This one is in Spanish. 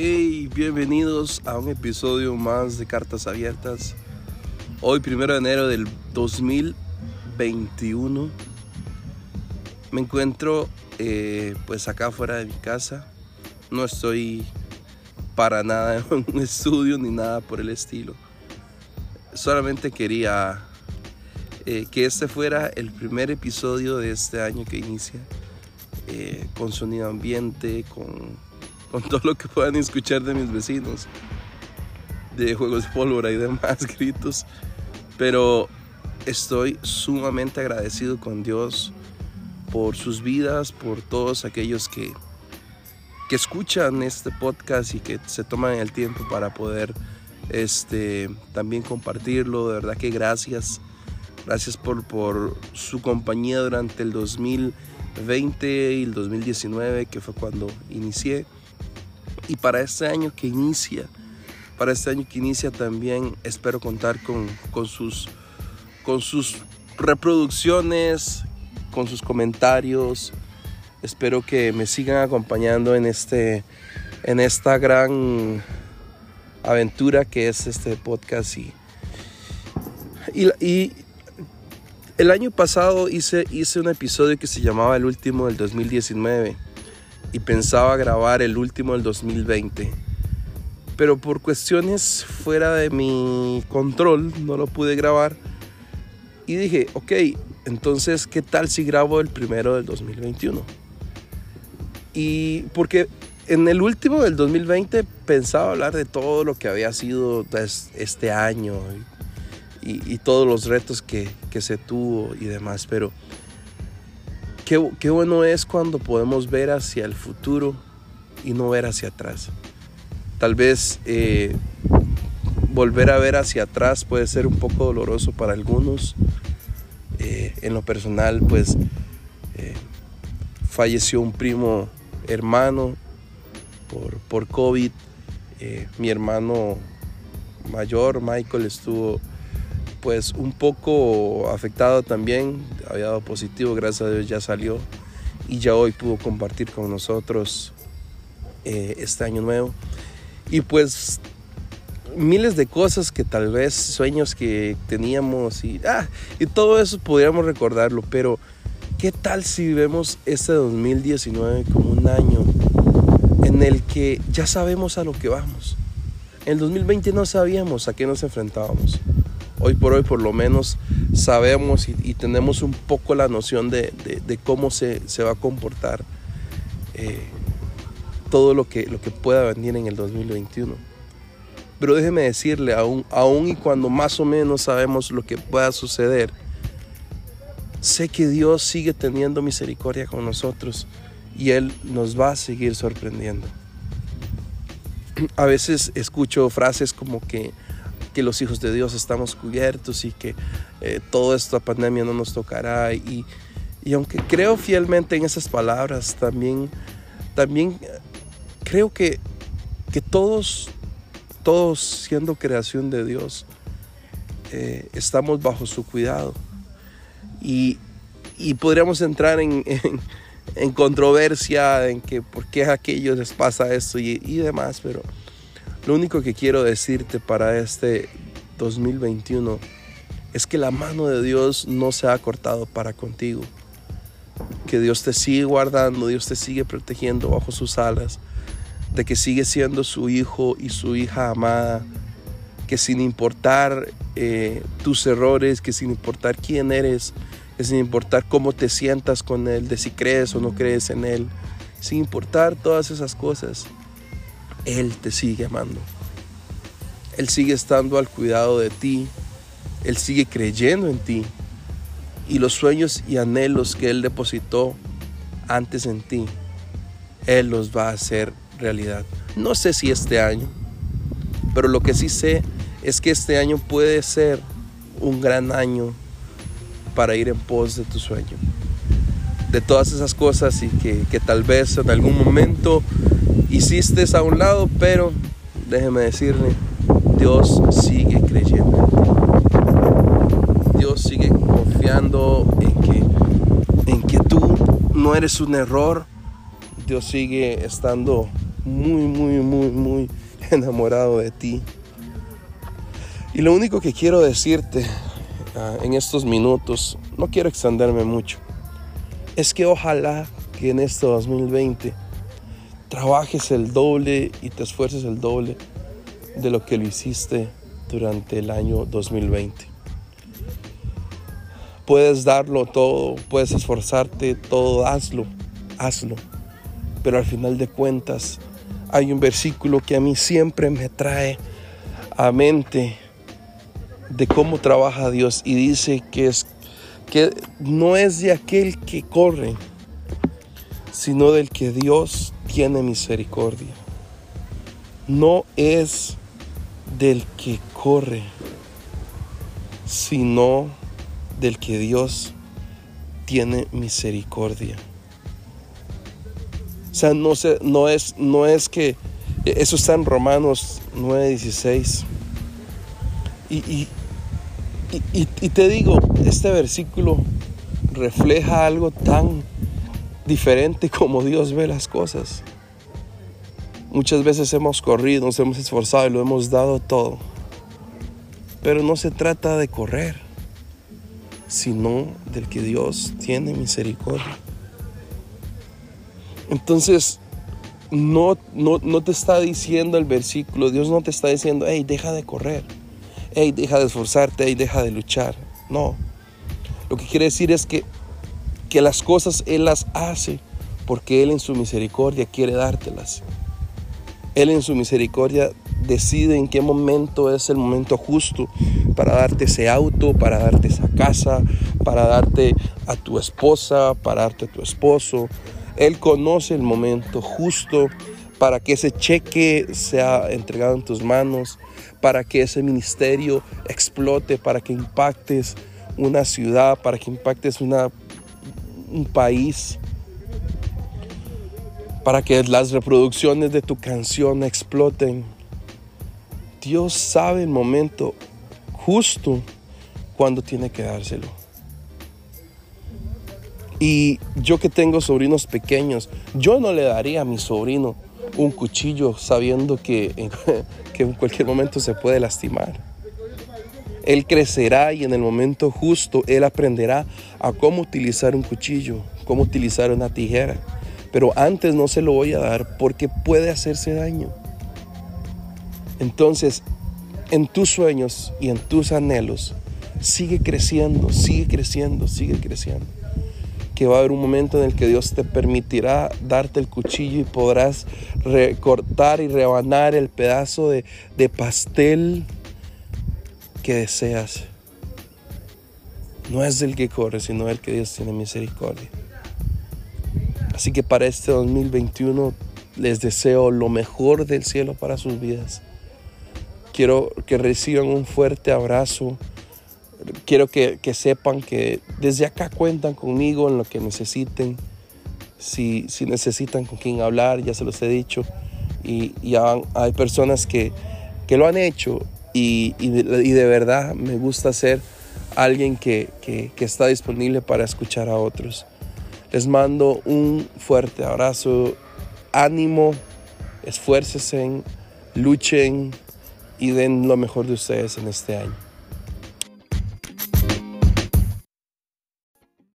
Hey, bienvenidos a un episodio más de Cartas Abiertas. Hoy, primero de enero del 2021, me encuentro eh, pues acá fuera de mi casa. No estoy para nada en un estudio ni nada por el estilo. Solamente quería eh, que este fuera el primer episodio de este año que inicia eh, con sonido ambiente, con con todo lo que puedan escuchar de mis vecinos, de juegos de pólvora y demás gritos. Pero estoy sumamente agradecido con Dios por sus vidas, por todos aquellos que, que escuchan este podcast y que se toman el tiempo para poder este, también compartirlo. De verdad que gracias. Gracias por, por su compañía durante el 2020 y el 2019, que fue cuando inicié. Y para este año que inicia, para este año que inicia también espero contar con, con, sus, con sus reproducciones, con sus comentarios. Espero que me sigan acompañando en, este, en esta gran aventura que es este podcast. Y, y, el año pasado hice, hice un episodio que se llamaba El último del 2019 y pensaba grabar el último del 2020. Pero por cuestiones fuera de mi control no lo pude grabar. Y dije, ok, entonces, ¿qué tal si grabo el primero del 2021? Y porque en el último del 2020 pensaba hablar de todo lo que había sido este año y, todos los retos que, que se tuvo y demás, pero Qué, bueno es cuando podemos ver hacia el futuro y no ver hacia atrás. Tal vez eh, volver a ver hacia atrás puede ser un poco doloroso para algunos. Eh, en lo personal, pues eh, falleció un primo hermano por, por COVID. mi hermano mayor, Michael, estuvo pues un poco afectado también, había dado positivo, gracias a Dios ya salió y ya hoy pudo compartir con nosotros eh, este año nuevo. Y pues miles de cosas que tal vez, sueños que teníamos y, ah, y todo eso podríamos recordarlo, pero ¿qué tal si vemos este 2019 como un año en el que ya sabemos a lo que vamos? En el 2020 no sabíamos a qué nos enfrentábamos hoy por hoy por lo menos sabemos y, tenemos un poco la noción de, cómo se, va a comportar eh, todo lo que, pueda venir en el 2021. Pero déjeme decirle, aún, aún y cuando más o menos sabemos lo que pueda suceder, sé que Dios sigue teniendo misericordia con nosotros y Él nos va a seguir sorprendiendo. A veces escucho frases como que que los hijos de Dios estamos cubiertos y que eh, toda esta pandemia no nos tocará. Y, y, aunque creo fielmente en esas palabras, también, también creo que, que todos, todos siendo creación de Dios, eh, estamos bajo su cuidado. Y, y podríamos entrar en, en, controversia, en que por qué a aquellos les pasa esto y, y demás, pero lo único que quiero decirte para este 2021 es que la mano de Dios no se ha cortado para contigo. Que Dios te sigue guardando, Dios te sigue protegiendo bajo sus alas, de que sigue siendo su hijo y su hija amada, que sin importar eh, tus errores, que sin importar quién eres, que sin importar cómo te sientas con Él, de si crees o no crees en Él, sin importar todas esas cosas, él te sigue amando. Él sigue estando al cuidado de ti. Él sigue creyendo en ti. Y los sueños y anhelos que Él depositó antes en ti, Él los va a hacer realidad. No sé si este año, pero lo que sí sé es que este año puede ser un gran año para ir en pos de tu sueño. De todas esas cosas y que, que tal vez en algún momento hiciste a un lado, pero déjeme decirle, Dios sigue creyendo. Dios sigue confiando en que, en que tú no eres un error. Dios sigue estando muy, muy, muy, muy enamorado de ti. Y lo único que quiero decirte ah, en estos minutos, no quiero extenderme mucho, es que ojalá que en este 2020 trabajes el doble y te esfuerces el doble de lo que lo hiciste durante el año 2020. Puedes darlo todo, puedes esforzarte todo, hazlo, hazlo. Pero al final de cuentas hay un versículo que a mí siempre me trae a mente de cómo trabaja Dios y dice que es que no es de aquel que corre, sino del que Dios tiene misericordia. No es del que corre, sino del que Dios tiene misericordia. O sea, no, no, es, no es que eso está en Romanos 9:16. Y, y, y, te digo, este versículo refleja algo tan diferente como Dios ve las cosas. Muchas veces hemos corrido, nos hemos esforzado y lo hemos dado todo. Pero no se trata de correr, sino del que Dios tiene misericordia. Entonces, no, no, no te está diciendo el versículo, Dios no te está diciendo, hey, deja de correr, hey, deja de esforzarte, hey, deja de luchar. No. Lo que quiere decir es que, que las cosas Él las hace porque Él en su misericordia quiere dártelas. Él en su misericordia decide en qué momento es el momento justo para darte ese auto, para darte esa casa, para darte a tu esposa, para darte a tu esposo. Él conoce el momento justo para que ese cheque sea entregado en tus manos, para que ese ministerio explote, para que impactes una ciudad, para que impactes un país para que las reproducciones de tu canción exploten. Dios sabe el momento justo cuando tiene que dárselo. Y yo que tengo sobrinos pequeños, yo no le daría a mi sobrino un cuchillo sabiendo que, en cualquier momento se puede lastimar. Él crecerá y en el momento justo él aprenderá a cómo utilizar un cuchillo, cómo utilizar una tijera pero antes no se lo voy a dar porque puede hacerse daño. Entonces, en tus sueños y en tus anhelos, sigue creciendo, sigue creciendo, sigue creciendo. Que va a haber un momento en el que Dios te permitirá darte el cuchillo y podrás recortar y rebanar el pedazo de, de pastel que deseas. No es del que corre, sino del que Dios tiene misericordia. Así que para este 2021 les deseo lo mejor del cielo para sus vidas. Quiero que reciban un fuerte abrazo. Quiero que, sepan que desde acá cuentan conmigo en lo que necesiten. Si, si necesitan con quien hablar, ya se los he dicho. Y, hay personas que, lo han hecho y, de, verdad me gusta ser alguien que, que está disponible para escuchar a otros. Les mando un fuerte abrazo, ánimo, esfuércense, luchen y den lo mejor de ustedes en este año.